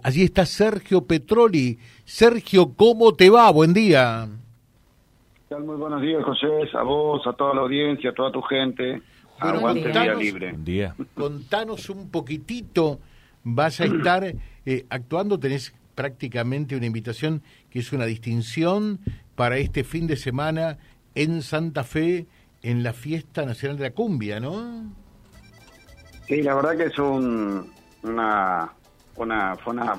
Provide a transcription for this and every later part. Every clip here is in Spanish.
Allí está Sergio Petroli. Sergio, ¿cómo te va? Buen día. Muy buenos días, José, a vos, a toda la audiencia, a toda tu gente. Aguante día libre. Buen día. Contanos un poquitito, vas a estar eh, actuando, tenés prácticamente una invitación que es una distinción para este fin de semana en Santa Fe, en la Fiesta Nacional de la Cumbia, ¿no? Sí, la verdad que es un, una una, fue una,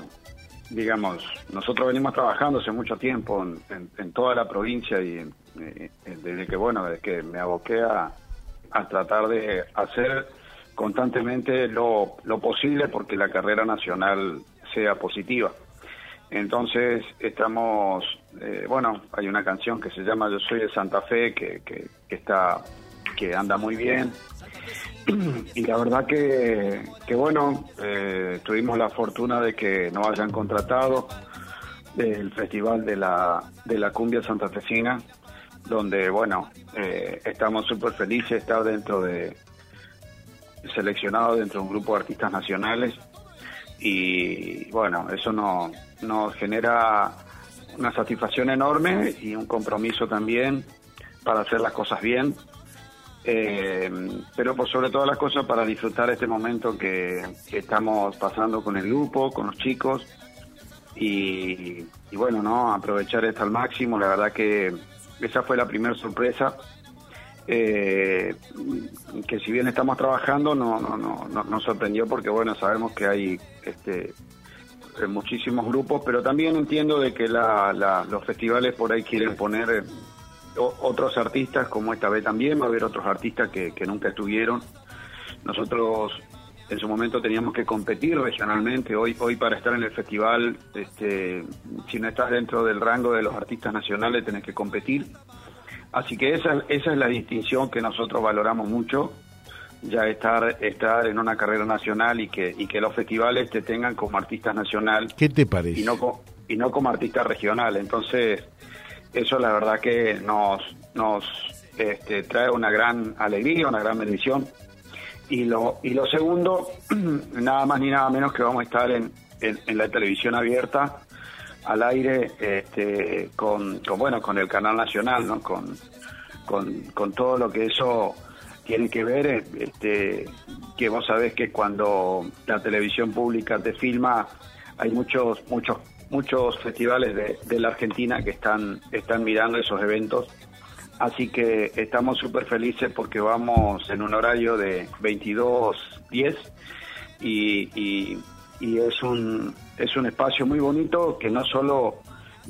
digamos, nosotros venimos trabajando hace mucho tiempo en, toda la provincia y eh, desde que, bueno, desde que me aboqué a, tratar de hacer constantemente lo, lo posible porque la carrera nacional sea positiva. Entonces estamos, eh, bueno, hay una canción que se llama Yo soy de Santa Fe que, que, que está, que anda muy bien. Y la verdad que, que bueno, eh, tuvimos la fortuna de que nos hayan contratado del Festival de la, de la Cumbia Santafesina, donde, bueno, eh, estamos súper felices de estar dentro de, seleccionados dentro de un grupo de artistas nacionales. Y, bueno, eso nos genera una satisfacción enorme y un compromiso también para hacer las cosas bien eh, pero por sobre todas las cosas para disfrutar este momento que, estamos pasando con el grupo, con los chicos y, bueno, no aprovechar esto al máximo. La verdad que esa fue la primera sorpresa. Eh, que si bien estamos trabajando no, no, no, nos sorprendió porque bueno sabemos que hay este muchísimos grupos pero también entiendo de que los festivales por ahí quieren poner otros artistas, como esta vez también, va a haber otros artistas que, nunca estuvieron. Nosotros en su momento teníamos que competir regionalmente. Hoy, hoy para estar en el festival, este, si no estás dentro del rango de los artistas nacionales, tenés que competir. Así que esa, esa es la distinción que nosotros valoramos mucho, ya estar, estar en una carrera nacional y que, y que los festivales te tengan como artista nacional. ¿Qué te parece? Y no, y no como artista regional. Entonces, eso la verdad que nos, nos este, trae una gran alegría, una gran bendición. Y lo, y lo segundo, nada más ni nada menos que vamos a estar en, en, la televisión abierta, al aire, este, con, con, bueno, con el canal nacional, ¿no? Con, con, con todo lo que eso tiene que ver, este, que vos sabés que cuando la televisión pública te filma, hay muchos, muchos muchos festivales de, la Argentina que están, están mirando esos eventos. Así que estamos súper felices porque vamos en un horario de 22.10 y, y, y es, un, es un espacio muy bonito que no solo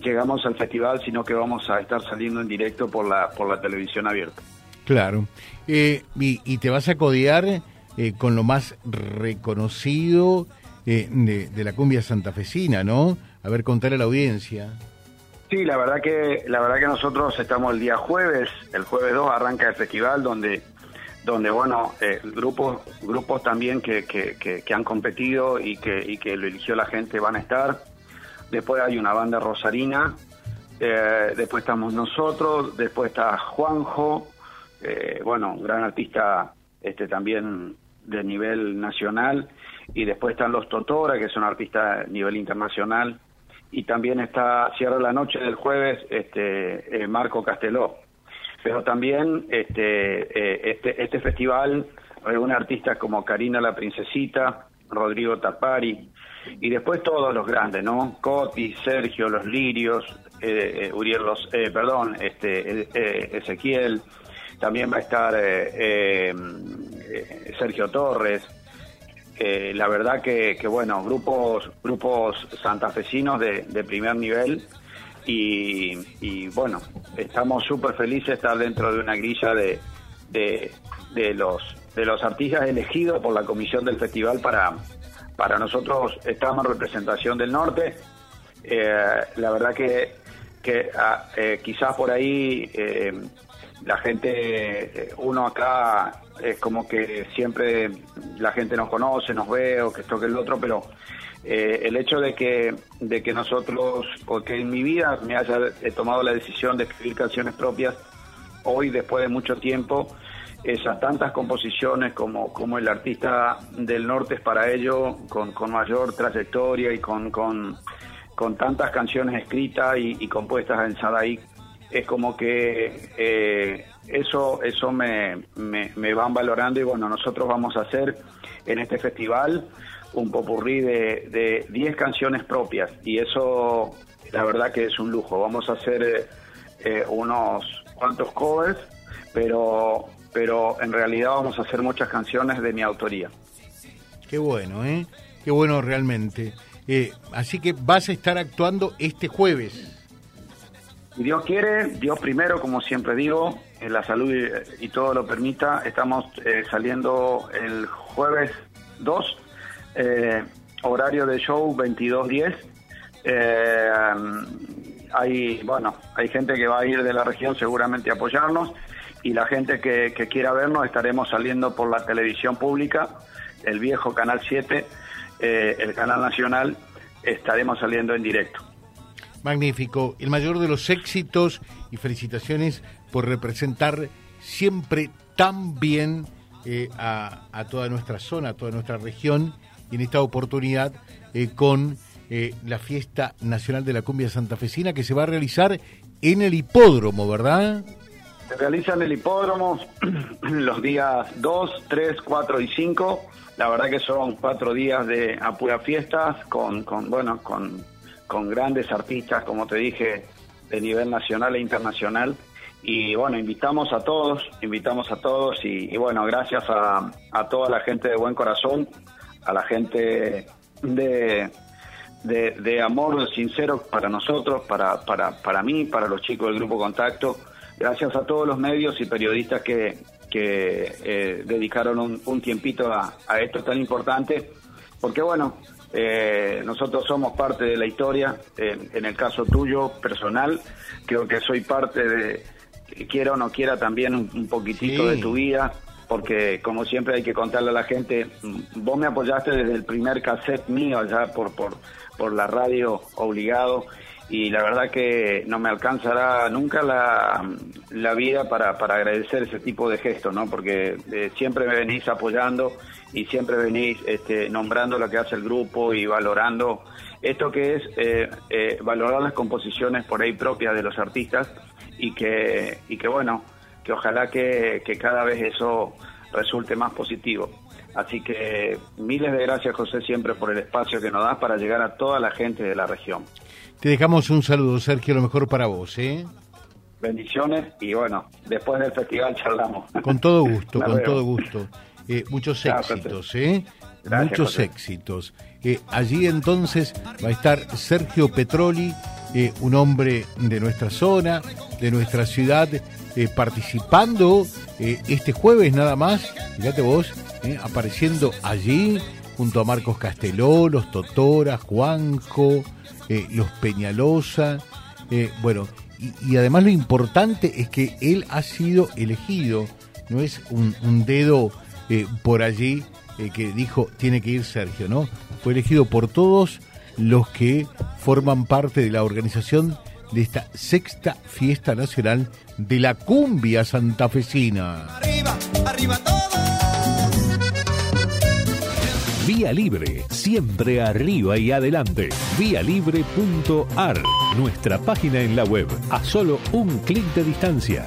llegamos al festival, sino que vamos a estar saliendo en directo por la, por la televisión abierta. Claro. Eh, y, te vas a codear eh, con lo más reconocido eh, de, de, la cumbia santafesina, ¿no? A ver, contar a la audiencia. Sí, la verdad que la verdad que nosotros estamos el día jueves, el jueves 2 arranca el festival donde donde bueno, eh, grupos grupos también que, que, que, han competido y que, y que lo eligió la gente van a estar. Después hay una banda rosarina, eh, después estamos nosotros, después está Juanjo, eh, bueno, un gran artista este también de nivel nacional, y después están los Totora, que son artistas a nivel internacional, y también está cierra la noche del jueves este eh, Marco Casteló. Pero también este eh, este este festival algunos artistas como Karina la princesita Rodrigo Tapari y después todos los grandes no Coti Sergio los Lirios eh, eh Uriel los perdón este Ezequiel. También va a estar Sergio Torres la verdad que, bueno, grupos, grupos santafesinos de, de primer nivel y, bueno, estamos súper felices de estar dentro de una grilla de, de, los, de los artistas elegidos por la comisión del festival para, para nosotros estamos en representación del norte. Eh, la verdad que, que ah, eh, quizás por ahí eh, la gente, uno acá es como que siempre la gente nos conoce, nos ve o que esto que el otro, pero eh, el hecho de que, de que nosotros, o que en mi vida me haya tomado la decisión de escribir canciones propias, hoy después de mucho tiempo, esas tantas composiciones como, como el artista del norte es para ello, con, mayor trayectoria y con, con, tantas canciones escritas y, compuestas en Sadaik, es como que eh, eso, eso me, me, van valorando y bueno, nosotros vamos a hacer en este festival un popurrí de 10 canciones propias y eso la verdad que es un lujo. Vamos a hacer eh, unos cuantos covers, pero pero en realidad vamos a hacer muchas canciones de mi autoría. Qué bueno, ¿eh? Qué bueno realmente. Eh, así que vas a estar actuando este jueves. Si Dios quiere, Dios primero, como siempre digo, la salud y, todo lo permita. Estamos eh, saliendo el jueves 2, eh, horario de show 22.10. hay, bueno, hay gente que va a ir de la región seguramente a apoyarnos y la gente que, quiera vernos estaremos saliendo por la televisión pública, el viejo Canal 7, eh, el Canal Nacional, estaremos saliendo en directo. Magnífico, el mayor de los éxitos y felicitaciones por representar siempre tan bien eh, a, toda nuestra zona, a toda nuestra región y en esta oportunidad eh, con la fiesta nacional de la cumbia santafesina que se va a realizar en el hipódromo, ¿verdad? Se realiza en el hipódromo los días 2, 3, 4 y 5. La verdad que son cuatro días de apura fiestas con, con bueno, con, con grandes artistas, como te dije, de nivel nacional e internacional. Y bueno, invitamos a todos, invitamos a todos y, bueno, gracias a, a, toda la gente de buen corazón, a la gente de, de, amor sincero para nosotros, para, para, para mí, para los chicos del Grupo Contacto gracias a todos los medios y periodistas que, eh, dedicaron un, tiempito a, esto tan importante, porque bueno, eh, nosotros somos parte de la historia, en el caso tuyo personal, creo que soy parte de, quiera o no quiera, también un, poquitito de tu vida, porque como siempre hay que contarle a la gente, vos me apoyaste desde el primer cassette mío allá por, por, por la radio obligado y la verdad que no me alcanzará nunca la, la vida para, para, agradecer ese tipo de gestos, ¿no? Porque eh, siempre me venís apoyando y siempre venís este, nombrando lo que hace el grupo y valorando esto que es eh, eh, valorar las composiciones por ahí propias de los artistas y que, y que bueno, que ojalá que, que cada vez eso resulte más positivo. Así que miles de gracias José siempre por el espacio que nos das para llegar a toda la gente de la región. Te dejamos un saludo, Sergio, lo mejor para vos, ¿eh? Bendiciones y bueno, después del festival charlamos. Con todo gusto, con todo gusto. Eh, muchos éxitos, ¿eh? Muchos éxitos. Eh, allí entonces va a estar Sergio Petroli, eh, un hombre de nuestra zona, de nuestra ciudad, participando este jueves nada más, fíjate vos, apareciendo allí junto a Marcos Casteló, los Totora, Juanjo, eh, los Peñalosa, eh, bueno, y, además lo importante es que él ha sido elegido, no es un, dedo eh, por allí que dijo tiene que ir Sergio, ¿no? Fue elegido por todos los que forman parte de la organización de esta sexta fiesta nacional de la cumbia santafesina. Arriba, arriba Vía Libre, siempre arriba y adelante. Vialibre.ar, nuestra página en la web, a solo un clic de distancia.